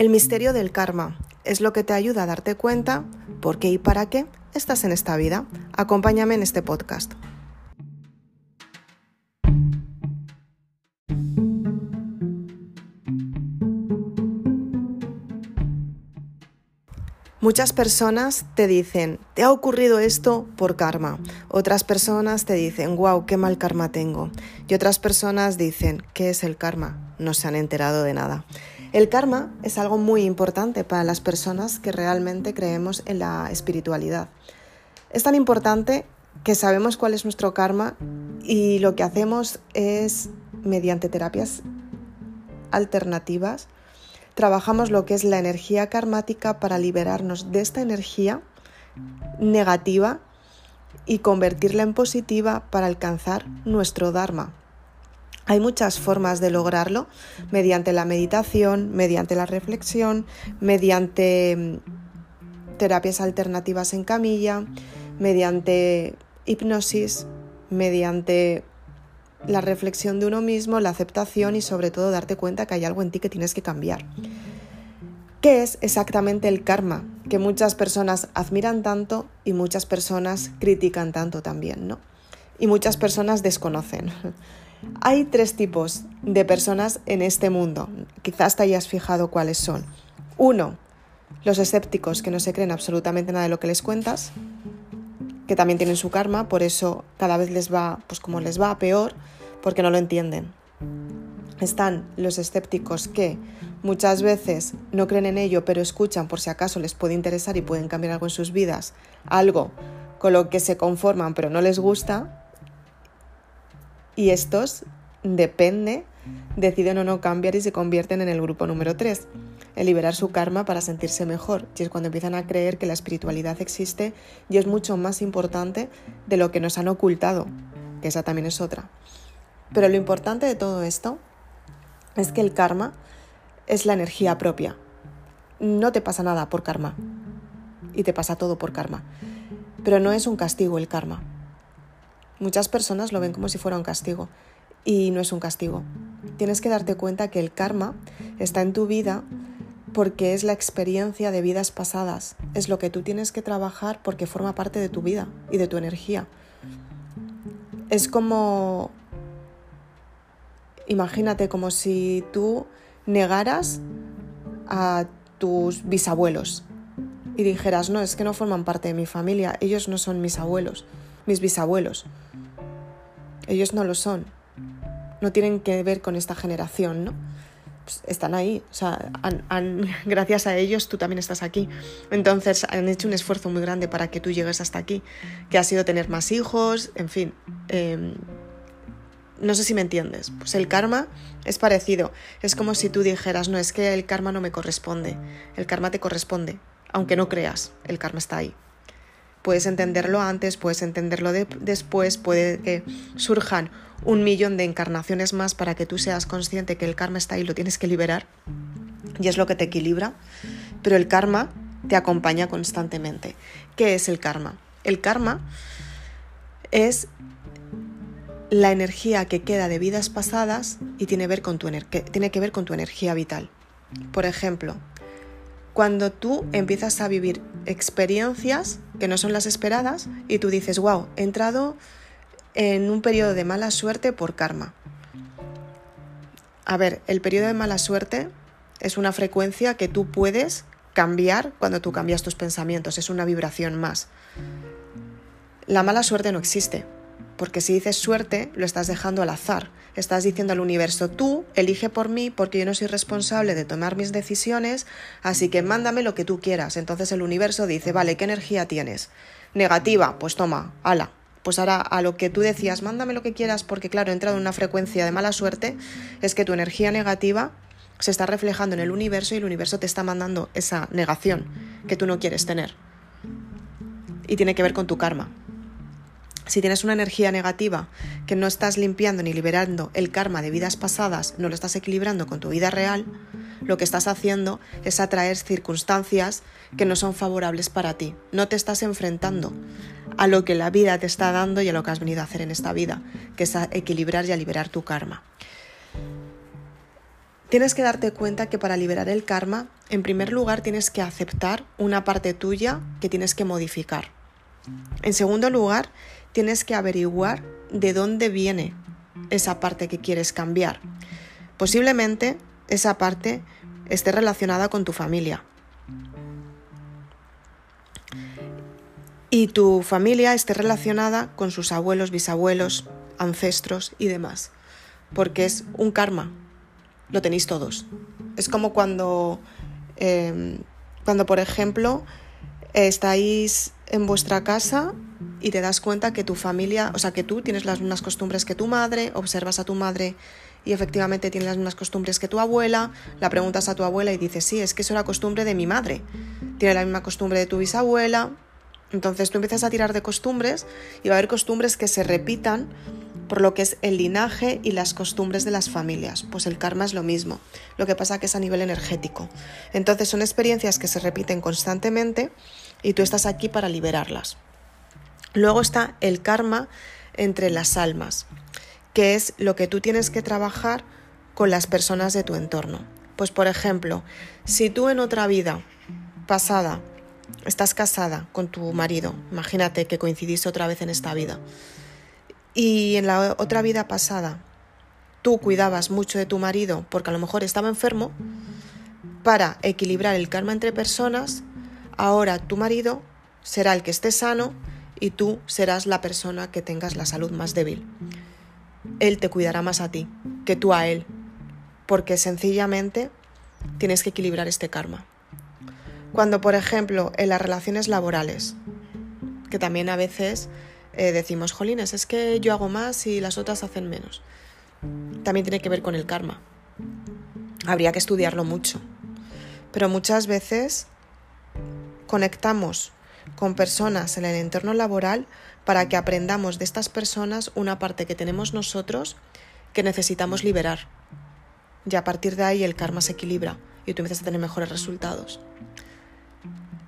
El misterio del karma es lo que te ayuda a darte cuenta por qué y para qué estás en esta vida. Acompáñame en este podcast. Muchas personas te dicen, te ha ocurrido esto por karma. Otras personas te dicen, wow, qué mal karma tengo. Y otras personas dicen, ¿qué es el karma? No se han enterado de nada. El karma es algo muy importante para las personas que realmente creemos en la espiritualidad. Es tan importante que sabemos cuál es nuestro karma y lo que hacemos es, mediante terapias alternativas, trabajamos lo que es la energía karmática para liberarnos de esta energía negativa y convertirla en positiva para alcanzar nuestro Dharma, hay muchas formas de lograrlo, mediante la meditación, mediante la reflexión, mediante mm, terapias alternativas en camilla, mediante hipnosis, mediante la reflexión de uno mismo, la aceptación y sobre todo darte cuenta que hay algo en ti que tienes que cambiar. ¿Qué es exactamente el karma? Que muchas personas admiran tanto y muchas personas critican tanto también, ¿no? Y muchas personas desconocen. Hay tres tipos de personas en este mundo. Quizás te hayas fijado cuáles son. Uno, los escépticos que no se creen absolutamente nada de lo que les cuentas, que también tienen su karma, por eso cada vez les va, pues como les va peor, porque no lo entienden. Están los escépticos que muchas veces no creen en ello, pero escuchan por si acaso les puede interesar y pueden cambiar algo en sus vidas, algo con lo que se conforman pero no les gusta, y estos, depende, deciden o no cambiar y se convierten en el grupo número 3, el liberar su karma para sentirse mejor. Y es cuando empiezan a creer que la espiritualidad existe y es mucho más importante de lo que nos han ocultado, que esa también es otra. Pero lo importante de todo esto es que el karma es la energía propia. No te pasa nada por karma y te pasa todo por karma. Pero no es un castigo el karma. Muchas personas lo ven como si fuera un castigo y no es un castigo. Tienes que darte cuenta que el karma está en tu vida porque es la experiencia de vidas pasadas, es lo que tú tienes que trabajar porque forma parte de tu vida y de tu energía. Es como, imagínate como si tú negaras a tus bisabuelos y dijeras, no, es que no forman parte de mi familia, ellos no son mis abuelos, mis bisabuelos. Ellos no lo son. No tienen que ver con esta generación, ¿no? Pues están ahí. O sea, gracias a ellos tú también estás aquí. Entonces han hecho un esfuerzo muy grande para que tú llegues hasta aquí, que ha sido tener más hijos, en fin. Em, no sé si me entiendes. Pues el karma es parecido. Es como si tú dijeras, no, es que el karma no me corresponde. El karma te corresponde. Aunque no creas, el karma está ahí. Puedes entenderlo antes, puedes entenderlo después, puede que surjan un millón de encarnaciones más para que tú seas consciente que el karma está ahí, lo tienes que liberar y es lo que te equilibra, pero el karma te acompaña constantemente. ¿Qué es el karma? El karma es la energía que queda de vidas pasadas y tiene que ver con tu energía vital. Por ejemplo, cuando tú empiezas a vivir experiencias que no son las esperadas y tú dices, wow, he entrado en un periodo de mala suerte por karma. A ver, el periodo de mala suerte es una frecuencia que tú puedes cambiar cuando tú cambias tus pensamientos, es una vibración más. La mala suerte no existe, porque si dices suerte, lo estás dejando al azar. Estás diciendo al universo, tú elige por mí porque yo no soy responsable de tomar mis decisiones, así que mándame lo que tú quieras. Entonces el universo dice, vale, ¿qué energía tienes? Negativa, pues toma, ala. Pues ahora a lo que tú decías, mándame lo que quieras porque claro, he entrado en una frecuencia de mala suerte, es que tu energía negativa se está reflejando en el universo y el universo te está mandando esa negación que tú no quieres tener. Y tiene que ver con tu karma. Si tienes una energía negativa que no estás limpiando ni liberando el karma de vidas pasadas, no lo estás equilibrando con tu vida real, lo que estás haciendo es atraer circunstancias que no son favorables para ti. No te estás enfrentando a lo que la vida te está dando y a lo que has venido a hacer en esta vida, que es a equilibrar y a liberar tu karma. Tienes que darte cuenta que para liberar el karma en primer lugar tienes que aceptar una parte tuya que tienes que modificar. En segundo lugar, tienes que averiguar de dónde viene esa parte que quieres cambiar. Posiblemente esa parte esté relacionada con tu familia. Y tu familia esté relacionada con sus abuelos, bisabuelos, ancestros y demás. Porque es un karma. Lo tenéis todos. Es como cuando, em, cuando por ejemplo, estáis en vuestra casa y te das cuenta que tu familia, o sea, que tú tienes las mismas costumbres que tu madre, observas a tu madre y efectivamente tiene las mismas costumbres que tu abuela, la preguntas a tu abuela y dices, sí, es que eso era costumbre de mi madre, tiene la misma costumbre de tu bisabuela, entonces tú empiezas a tirar de costumbres y va a haber costumbres que se repitan por lo que es el linaje y las costumbres de las familias. Pues el karma es lo mismo, lo que pasa que es a nivel energético. Entonces son experiencias que se repiten constantemente y tú estás aquí para liberarlas. Luego está el karma entre las almas, que es lo que tú tienes que trabajar con las personas de tu entorno. Pues por ejemplo, si tú en otra vida pasada estás casada con tu marido, imagínate que coincidís otra vez en esta vida, y en la otra vida pasada tú cuidabas mucho de tu marido porque a lo mejor estaba enfermo, para equilibrar el karma entre personas, ahora tu marido será el que esté sano y tú serás la persona que tengas la salud más débil. Él te cuidará más a ti que tú a él, porque sencillamente tienes que equilibrar este karma. Cuando, por ejemplo, en las relaciones laborales, que también a veces eh, decimos, jolines, es que yo hago más y las otras hacen menos. También tiene que ver con el karma. Habría que estudiarlo mucho. Pero muchas veces conectamos con personas en el entorno laboral para que aprendamos de estas personas una parte que tenemos nosotros que necesitamos liberar. Y a partir de ahí el karma se equilibra y tú empiezas a tener mejores resultados.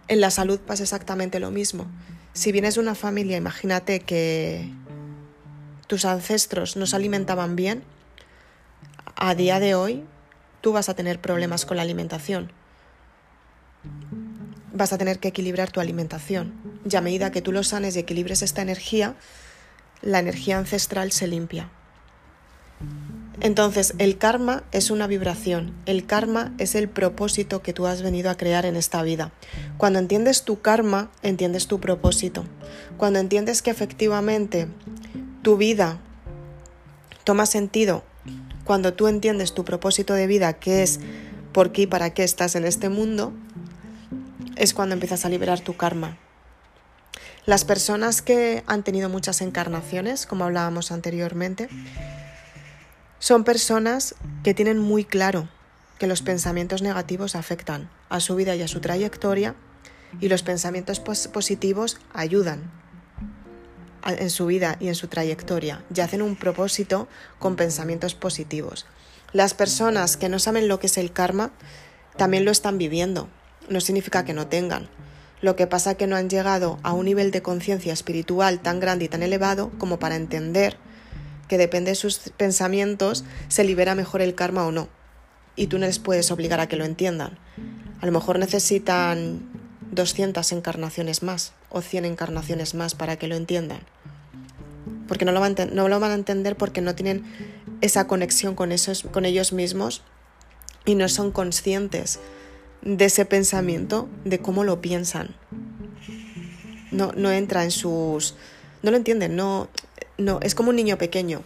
En la salud pasa exactamente lo mismo. Si vienes de una familia, imagínate que tus ancestros no se alimentaban bien, a día de hoy tú vas a tener problemas con la alimentación. Vas a tener que equilibrar tu alimentación. Y a medida que tú lo sanes y equilibres esta energía, la energía ancestral se limpia. Entonces, el karma es una vibración, el karma es el propósito que tú has venido a crear en esta vida. Cuando entiendes tu karma, entiendes tu propósito. Cuando entiendes que efectivamente tu vida toma sentido, cuando tú entiendes tu propósito de vida, que es por qué y para qué estás en este mundo, es cuando empiezas a liberar tu karma. Las personas que han tenido muchas encarnaciones, como hablábamos anteriormente, son personas que tienen muy claro que los pensamientos negativos afectan a su vida y a su trayectoria y los pensamientos positivos ayudan en su vida y en su trayectoria y hacen un propósito con pensamientos positivos. Las personas que no saben lo que es el karma también lo están viviendo. No significa que no tengan. Lo que pasa es que no han llegado a un nivel de conciencia espiritual tan grande y tan elevado como para entender que depende de sus pensamientos, se libera mejor el karma o no. Y tú no les puedes obligar a que lo entiendan. A lo mejor necesitan 200 encarnaciones más o 100 encarnaciones más para que lo entiendan. Porque no lo van, no lo van a entender porque no tienen esa conexión con, esos, con ellos mismos y no son conscientes de ese pensamiento, de cómo lo piensan. No, no entra en sus... No lo entienden, no, no, es como un niño pequeño.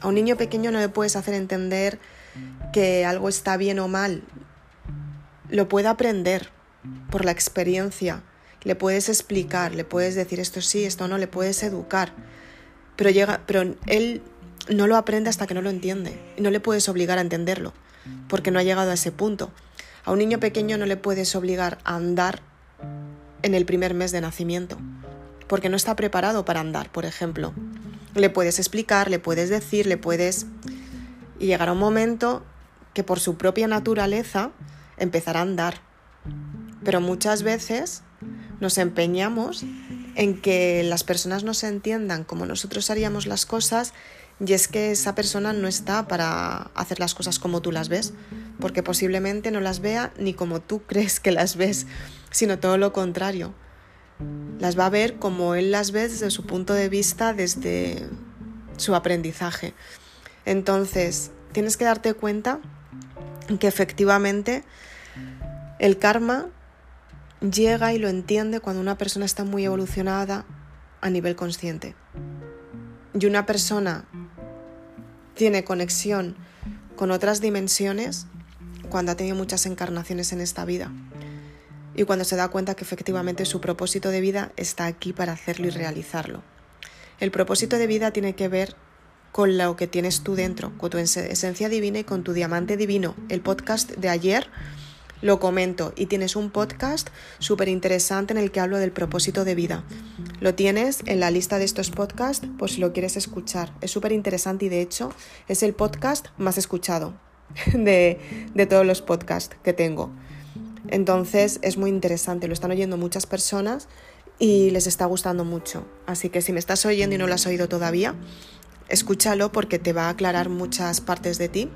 A un niño pequeño no le puedes hacer entender que algo está bien o mal. Lo puede aprender por la experiencia. Le puedes explicar, le puedes decir esto sí, esto no, le puedes educar. Pero, llega, pero él no lo aprende hasta que no lo entiende. No le puedes obligar a entenderlo, porque no ha llegado a ese punto. A un niño pequeño no le puedes obligar a andar en el primer mes de nacimiento, porque no está preparado para andar, por ejemplo. Le puedes explicar, le puedes decir, le puedes... Y llegará un momento que por su propia naturaleza empezará a andar. Pero muchas veces nos empeñamos en que las personas nos entiendan como nosotros haríamos las cosas y es que esa persona no está para hacer las cosas como tú las ves, porque posiblemente no las vea ni como tú crees que las ves, sino todo lo contrario. Las va a ver como él las ve desde su punto de vista, desde su aprendizaje. Entonces, tienes que darte cuenta que efectivamente el karma llega y lo entiende cuando una persona está muy evolucionada a nivel consciente. Y una persona tiene conexión con otras dimensiones cuando ha tenido muchas encarnaciones en esta vida y cuando se da cuenta que efectivamente su propósito de vida está aquí para hacerlo y realizarlo. El propósito de vida tiene que ver con lo que tienes tú dentro, con tu esencia divina y con tu diamante divino. El podcast de ayer lo comento y tienes un podcast súper interesante en el que hablo del propósito de vida. Lo tienes en la lista de estos podcasts por si lo quieres escuchar. Es súper interesante y de hecho es el podcast más escuchado de, de todos los podcasts que tengo. Entonces es muy interesante, lo están oyendo muchas personas y les está gustando mucho. Así que si me estás oyendo y no lo has oído todavía, escúchalo porque te va a aclarar muchas partes de ti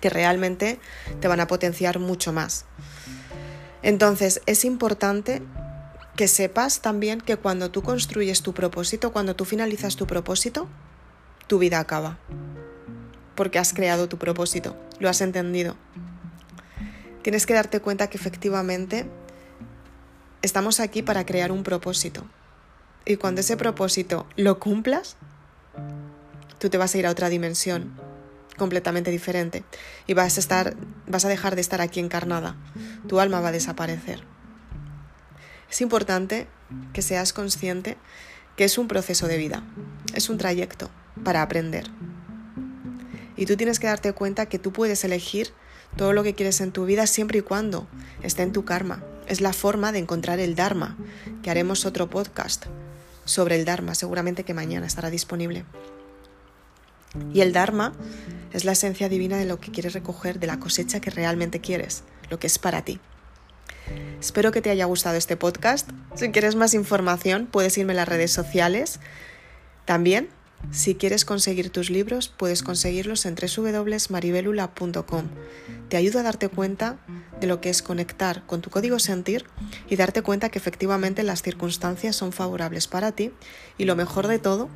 que realmente te van a potenciar mucho más. Entonces es importante que sepas también que cuando tú construyes tu propósito, cuando tú finalizas tu propósito, tu vida acaba. Porque has creado tu propósito, lo has entendido. Tienes que darte cuenta que efectivamente estamos aquí para crear un propósito. Y cuando ese propósito lo cumplas, tú te vas a ir a otra dimensión completamente diferente y vas a estar vas a dejar de estar aquí encarnada. Tu alma va a desaparecer. Es importante que seas consciente que es un proceso de vida, es un trayecto para aprender. Y tú tienes que darte cuenta que tú puedes elegir todo lo que quieres en tu vida siempre y cuando esté en tu karma. Es la forma de encontrar el Dharma, que haremos otro podcast sobre el Dharma, seguramente que mañana estará disponible. Y el Dharma es la esencia divina de lo que quieres recoger, de la cosecha que realmente quieres, lo que es para ti. Espero que te haya gustado este podcast. Si quieres más información, puedes irme a las redes sociales. También, si quieres conseguir tus libros, puedes conseguirlos en www.maribelula.com. Te ayudo a darte cuenta de lo que es conectar con tu código sentir y darte cuenta que efectivamente las circunstancias son favorables para ti y lo mejor de todo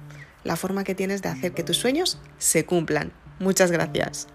la forma que tienes de hacer que tus sueños se cumplan. Muchas gracias.